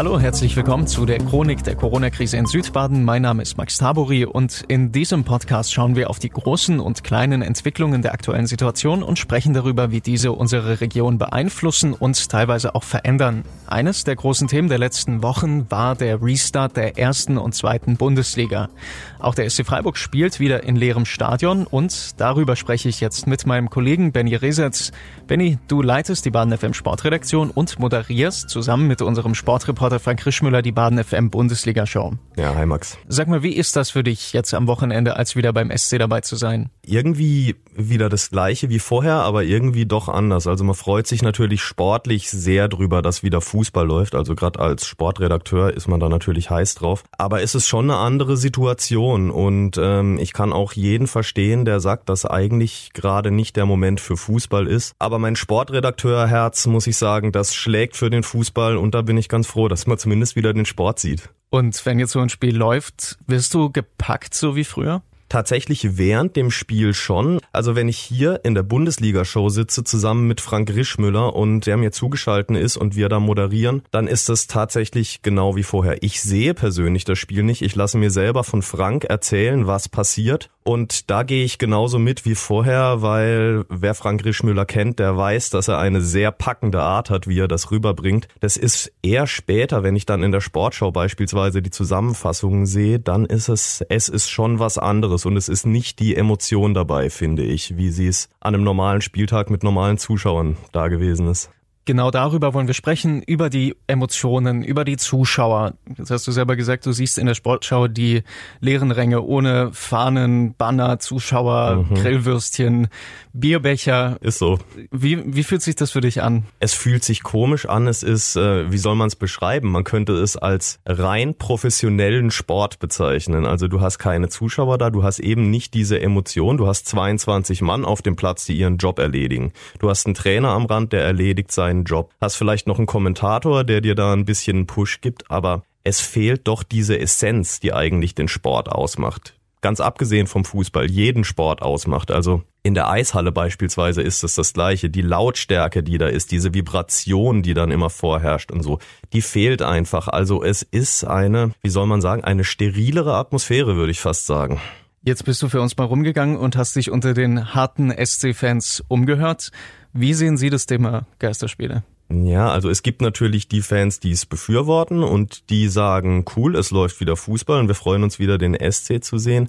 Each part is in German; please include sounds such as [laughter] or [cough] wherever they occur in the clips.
Hallo, herzlich willkommen zu der Chronik der Corona-Krise in Südbaden. Mein Name ist Max Tabori und in diesem Podcast schauen wir auf die großen und kleinen Entwicklungen der aktuellen Situation und sprechen darüber, wie diese unsere Region beeinflussen und teilweise auch verändern. Eines der großen Themen der letzten Wochen war der Restart der ersten und zweiten Bundesliga. Auch der SC Freiburg spielt wieder in leerem Stadion und darüber spreche ich jetzt mit meinem Kollegen Benny Resetz. Benny, du leitest die Baden FM Sportredaktion und moderierst zusammen mit unserem Sportreporter Reporter Frank Rischmüller die Baden FM Bundesliga Show. Ja, hi Max. Sag mal, wie ist das für dich jetzt am Wochenende als wieder beim SC dabei zu sein? Irgendwie wieder das gleiche wie vorher, aber irgendwie doch anders. Also man freut sich natürlich sportlich sehr drüber, dass wieder Fußball läuft. Also gerade als Sportredakteur ist man da natürlich heiß drauf. Aber es ist schon eine andere Situation und ähm, ich kann auch jeden verstehen, der sagt, dass eigentlich gerade nicht der Moment für Fußball ist. Aber mein Sportredakteurherz, muss ich sagen, das schlägt für den Fußball und da bin ich ganz froh, dass man zumindest wieder den Sport sieht. Und wenn jetzt so ein Spiel läuft, wirst du gepackt so wie früher? Tatsächlich während dem Spiel schon. Also wenn ich hier in der Bundesliga-Show sitze zusammen mit Frank Rischmüller und der mir zugeschalten ist und wir da moderieren, dann ist das tatsächlich genau wie vorher. Ich sehe persönlich das Spiel nicht. Ich lasse mir selber von Frank erzählen, was passiert. Und da gehe ich genauso mit wie vorher, weil wer Frank Rischmüller kennt, der weiß, dass er eine sehr packende Art hat, wie er das rüberbringt. Das ist eher später, wenn ich dann in der Sportschau beispielsweise die Zusammenfassungen sehe, dann ist es, es ist schon was anderes und es ist nicht die Emotion dabei, finde ich, wie sie es an einem normalen Spieltag mit normalen Zuschauern da gewesen ist. Genau darüber wollen wir sprechen, über die Emotionen, über die Zuschauer. Jetzt hast du selber gesagt, du siehst in der Sportschau die leeren Ränge ohne Fahnen, Banner, Zuschauer, mhm. Grillwürstchen, Bierbecher. Ist so. Wie, wie fühlt sich das für dich an? Es fühlt sich komisch an. Es ist, äh, wie soll man es beschreiben? Man könnte es als rein professionellen Sport bezeichnen. Also du hast keine Zuschauer da, du hast eben nicht diese Emotion. Du hast 22 Mann auf dem Platz, die ihren Job erledigen. Du hast einen Trainer am Rand, der erledigt sein deinen Job. Hast vielleicht noch einen Kommentator, der dir da ein bisschen einen Push gibt, aber es fehlt doch diese Essenz, die eigentlich den Sport ausmacht. Ganz abgesehen vom Fußball, jeden Sport ausmacht. Also in der Eishalle beispielsweise ist es das gleiche. Die Lautstärke, die da ist, diese Vibration, die dann immer vorherrscht und so, die fehlt einfach. Also es ist eine, wie soll man sagen, eine sterilere Atmosphäre, würde ich fast sagen. Jetzt bist du für uns mal rumgegangen und hast dich unter den harten SC-Fans umgehört. Wie sehen Sie das Thema Geisterspiele? Ja, also es gibt natürlich die Fans, die es befürworten und die sagen, cool, es läuft wieder Fußball und wir freuen uns wieder den SC zu sehen.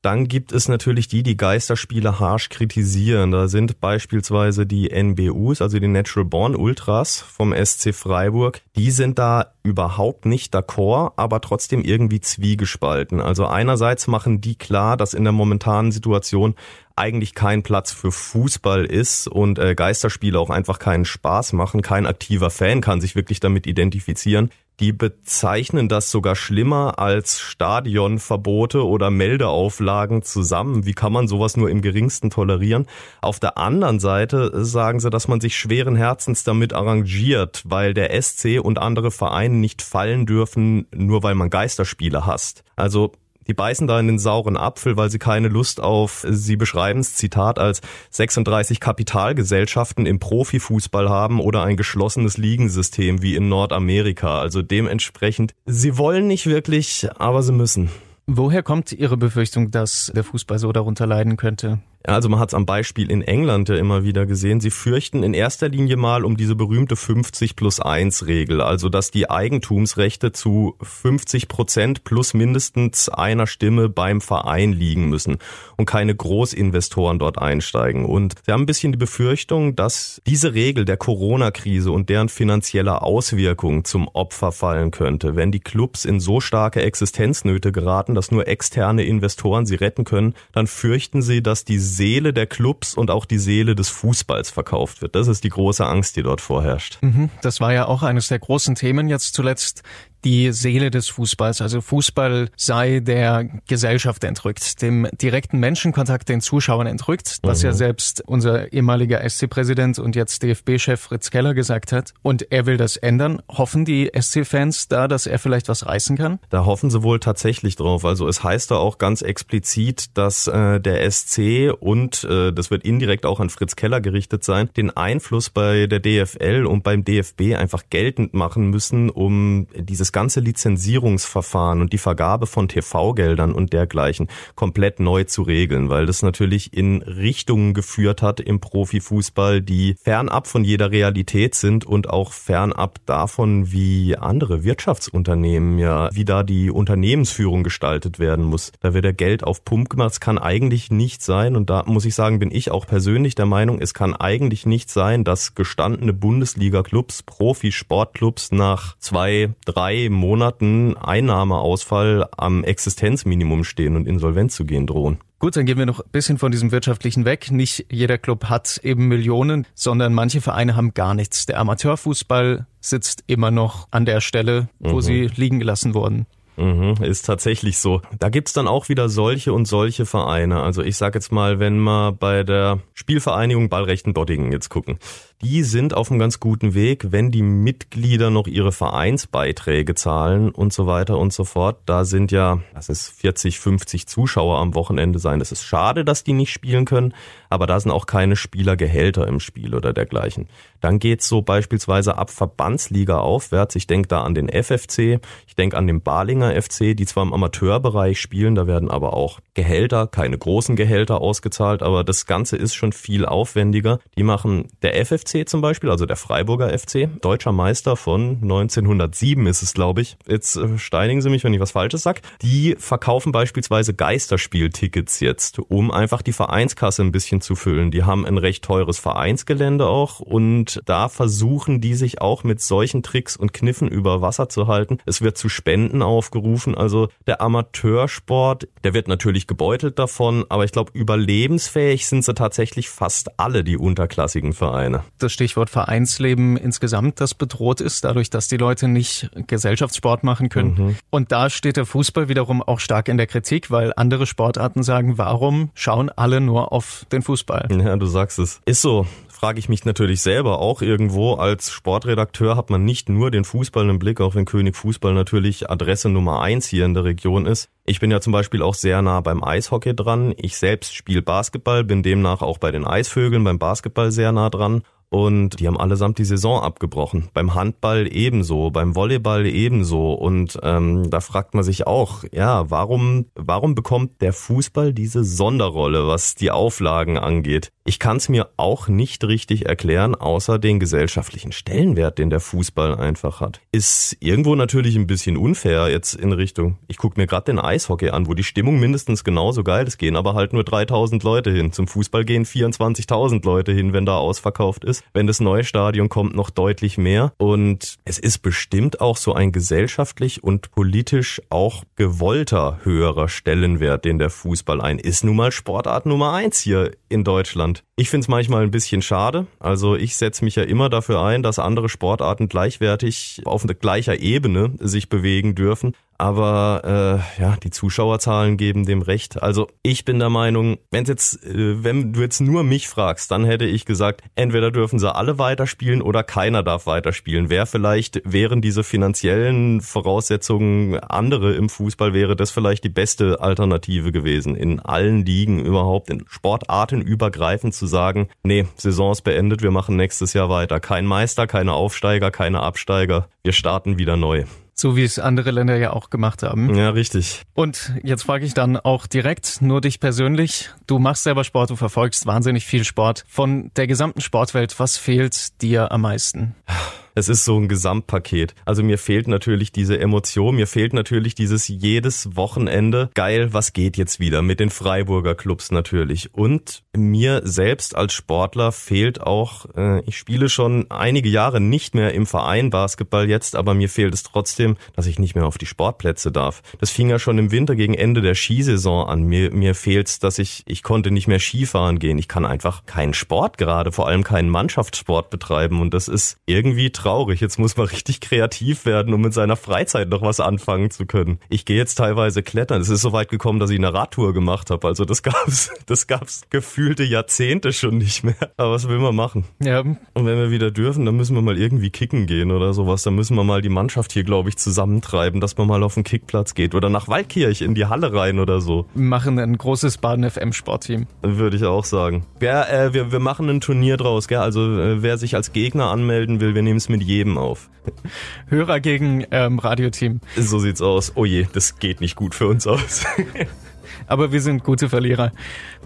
Dann gibt es natürlich die, die Geisterspiele harsch kritisieren. Da sind beispielsweise die NBUs, also die Natural Born Ultras vom SC Freiburg. Die sind da überhaupt nicht d'accord, aber trotzdem irgendwie zwiegespalten. Also einerseits machen die klar, dass in der momentanen Situation eigentlich kein Platz für Fußball ist und äh, Geisterspiele auch einfach keinen Spaß machen. Kein aktiver Fan kann sich wirklich damit identifizieren. Die bezeichnen das sogar schlimmer als Stadionverbote oder Meldeauflagen zusammen. Wie kann man sowas nur im geringsten tolerieren? Auf der anderen Seite sagen sie, dass man sich schweren Herzens damit arrangiert, weil der SC und andere Vereine nicht fallen dürfen, nur weil man Geisterspiele hasst. Also die beißen da in den sauren Apfel, weil sie keine Lust auf, sie beschreiben es, Zitat, als 36 Kapitalgesellschaften im Profifußball haben oder ein geschlossenes Ligensystem wie in Nordamerika. Also dementsprechend, sie wollen nicht wirklich, aber sie müssen. Woher kommt Ihre Befürchtung, dass der Fußball so darunter leiden könnte? Also man hat es am Beispiel in England ja immer wieder gesehen. Sie fürchten in erster Linie mal um diese berühmte 50 plus 1 Regel, also dass die Eigentumsrechte zu 50 Prozent plus mindestens einer Stimme beim Verein liegen müssen und keine Großinvestoren dort einsteigen. Und sie haben ein bisschen die Befürchtung, dass diese Regel der Corona-Krise und deren finanzieller Auswirkungen zum Opfer fallen könnte, wenn die Clubs in so starke Existenznöte geraten, dass nur externe Investoren sie retten können, dann fürchten sie, dass die Seele der Clubs und auch die Seele des Fußballs verkauft wird. Das ist die große Angst, die dort vorherrscht. Mhm. Das war ja auch eines der großen Themen jetzt zuletzt. Die Seele des Fußballs. Also Fußball sei der Gesellschaft entrückt, dem direkten Menschenkontakt den Zuschauern entrückt, was mhm. ja selbst unser ehemaliger SC-Präsident und jetzt DFB-Chef Fritz Keller gesagt hat. Und er will das ändern. Hoffen die SC-Fans da, dass er vielleicht was reißen kann? Da hoffen sie wohl tatsächlich drauf. Also es heißt da auch ganz explizit, dass äh, der SC und äh, das wird indirekt auch an Fritz Keller gerichtet sein, den Einfluss bei der DFL und beim DFB einfach geltend machen müssen, um dieses ganze Lizenzierungsverfahren und die Vergabe von TV-Geldern und dergleichen komplett neu zu regeln, weil das natürlich in Richtungen geführt hat im Profifußball, die fernab von jeder Realität sind und auch fernab davon, wie andere Wirtschaftsunternehmen ja, wie da die Unternehmensführung gestaltet werden muss. Da wird der Geld auf Pump gemacht. Es kann eigentlich nicht sein und da muss ich sagen, bin ich auch persönlich der Meinung, es kann eigentlich nicht sein, dass gestandene Bundesliga-Clubs, Profisportclubs nach zwei, drei Monaten Einnahmeausfall am Existenzminimum stehen und insolvent zu gehen drohen. Gut, dann gehen wir noch ein bisschen von diesem wirtschaftlichen weg. Nicht jeder Club hat eben Millionen, sondern manche Vereine haben gar nichts. Der Amateurfußball sitzt immer noch an der Stelle, wo mhm. sie liegen gelassen wurden. Mhm, ist tatsächlich so. Da gibt's dann auch wieder solche und solche Vereine. Also ich sag jetzt mal, wenn wir bei der Spielvereinigung Ballrechten Dottingen jetzt gucken die sind auf einem ganz guten Weg, wenn die Mitglieder noch ihre Vereinsbeiträge zahlen und so weiter und so fort. Da sind ja, das ist 40, 50 Zuschauer am Wochenende sein. Das ist schade, dass die nicht spielen können, aber da sind auch keine Spielergehälter im Spiel oder dergleichen. Dann geht's so beispielsweise ab Verbandsliga aufwärts. Ich denke da an den FFC, ich denke an den Balinger FC, die zwar im Amateurbereich spielen, da werden aber auch Gehälter, keine großen Gehälter ausgezahlt, aber das Ganze ist schon viel aufwendiger. Die machen der FFC FC zum Beispiel, also der Freiburger FC, deutscher Meister von 1907 ist es, glaube ich. Jetzt äh, steinigen Sie mich, wenn ich was Falsches sag. Die verkaufen beispielsweise Geisterspieltickets jetzt, um einfach die Vereinskasse ein bisschen zu füllen. Die haben ein recht teures Vereinsgelände auch und da versuchen die sich auch mit solchen Tricks und Kniffen über Wasser zu halten. Es wird zu Spenden aufgerufen. Also der Amateursport, der wird natürlich gebeutelt davon, aber ich glaube, überlebensfähig sind sie tatsächlich fast alle, die unterklassigen Vereine das Stichwort Vereinsleben insgesamt, das bedroht ist, dadurch, dass die Leute nicht Gesellschaftssport machen können. Mhm. Und da steht der Fußball wiederum auch stark in der Kritik, weil andere Sportarten sagen, warum schauen alle nur auf den Fußball? Ja, du sagst es. Ist so frage ich mich natürlich selber auch irgendwo. Als Sportredakteur hat man nicht nur den Fußball im Blick, auch wenn König Fußball natürlich Adresse Nummer eins hier in der Region ist. Ich bin ja zum Beispiel auch sehr nah beim Eishockey dran. Ich selbst spiele Basketball, bin demnach auch bei den Eisvögeln beim Basketball sehr nah dran. Und die haben allesamt die Saison abgebrochen. Beim Handball ebenso, beim Volleyball ebenso. Und ähm, da fragt man sich auch, ja, warum, warum bekommt der Fußball diese Sonderrolle, was die Auflagen angeht? Ich kann es mir auch nicht richtig erklären, außer den gesellschaftlichen Stellenwert, den der Fußball einfach hat. Ist irgendwo natürlich ein bisschen unfair jetzt in Richtung, ich gucke mir gerade den Eishockey an, wo die Stimmung mindestens genauso geil ist, gehen aber halt nur 3000 Leute hin. Zum Fußball gehen 24.000 Leute hin, wenn da ausverkauft ist. Wenn das neue Stadion kommt, noch deutlich mehr. Und es ist bestimmt auch so ein gesellschaftlich und politisch auch gewollter höherer Stellenwert, den der Fußball ein ist. Nun mal Sportart Nummer eins hier in Deutschland. Ich finde es manchmal ein bisschen schade. Also ich setze mich ja immer dafür ein, dass andere Sportarten gleichwertig auf gleicher Ebene sich bewegen dürfen. Aber äh, ja, die Zuschauerzahlen geben dem recht. Also ich bin der Meinung, wenn jetzt, äh, wenn du jetzt nur mich fragst, dann hätte ich gesagt, entweder dürfen sie alle weiterspielen oder keiner darf weiterspielen. Wer vielleicht wären diese finanziellen Voraussetzungen andere im Fußball, wäre das vielleicht die beste Alternative gewesen, in allen Ligen überhaupt, in Sportarten übergreifend zu sagen, nee, Saison ist beendet, wir machen nächstes Jahr weiter. Kein Meister, keine Aufsteiger, keine Absteiger. Wir starten wieder neu. So wie es andere Länder ja auch gemacht haben. Ja, richtig. Und jetzt frage ich dann auch direkt nur dich persönlich. Du machst selber Sport, du verfolgst wahnsinnig viel Sport. Von der gesamten Sportwelt, was fehlt dir am meisten? [sighs] es ist so ein Gesamtpaket. Also mir fehlt natürlich diese Emotion, mir fehlt natürlich dieses jedes Wochenende. Geil, was geht jetzt wieder mit den Freiburger Clubs natürlich. Und mir selbst als Sportler fehlt auch, äh, ich spiele schon einige Jahre nicht mehr im Verein Basketball jetzt, aber mir fehlt es trotzdem, dass ich nicht mehr auf die Sportplätze darf. Das fing ja schon im Winter gegen Ende der Skisaison an. Mir, mir fehlt's, dass ich, ich konnte nicht mehr Skifahren gehen. Ich kann einfach keinen Sport gerade, vor allem keinen Mannschaftssport betreiben und das ist irgendwie traurig. Jetzt muss man richtig kreativ werden, um mit seiner Freizeit noch was anfangen zu können. Ich gehe jetzt teilweise klettern. Es ist so weit gekommen, dass ich eine Radtour gemacht habe. Also das gab's, [laughs] das gab's gefühlte Jahrzehnte schon nicht mehr. Aber was will man machen? Ja. Und wenn wir wieder dürfen, dann müssen wir mal irgendwie kicken gehen oder sowas. Dann müssen wir mal die Mannschaft hier, glaube ich, zusammentreiben, dass man mal auf den Kickplatz geht oder nach Waldkirch in die Halle rein oder so. Machen ein großes Baden FM Sportteam. Würde ich auch sagen. Ja, äh, wir, wir machen ein Turnier draus, gell? Also äh, wer sich als Gegner anmelden will, wir nehmen es mit jedem auf. [laughs] Hörer gegen ähm, Radioteam. So sieht's aus. Oh je, das geht nicht gut für uns aus. [laughs] Aber wir sind gute Verlierer.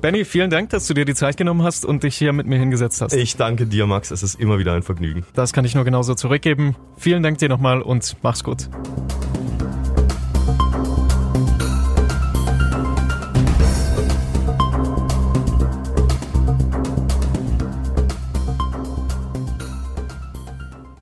Benny, vielen Dank, dass du dir die Zeit genommen hast und dich hier mit mir hingesetzt hast. Ich danke dir, Max. Es ist immer wieder ein Vergnügen. Das kann ich nur genauso zurückgeben. Vielen Dank dir nochmal und mach's gut.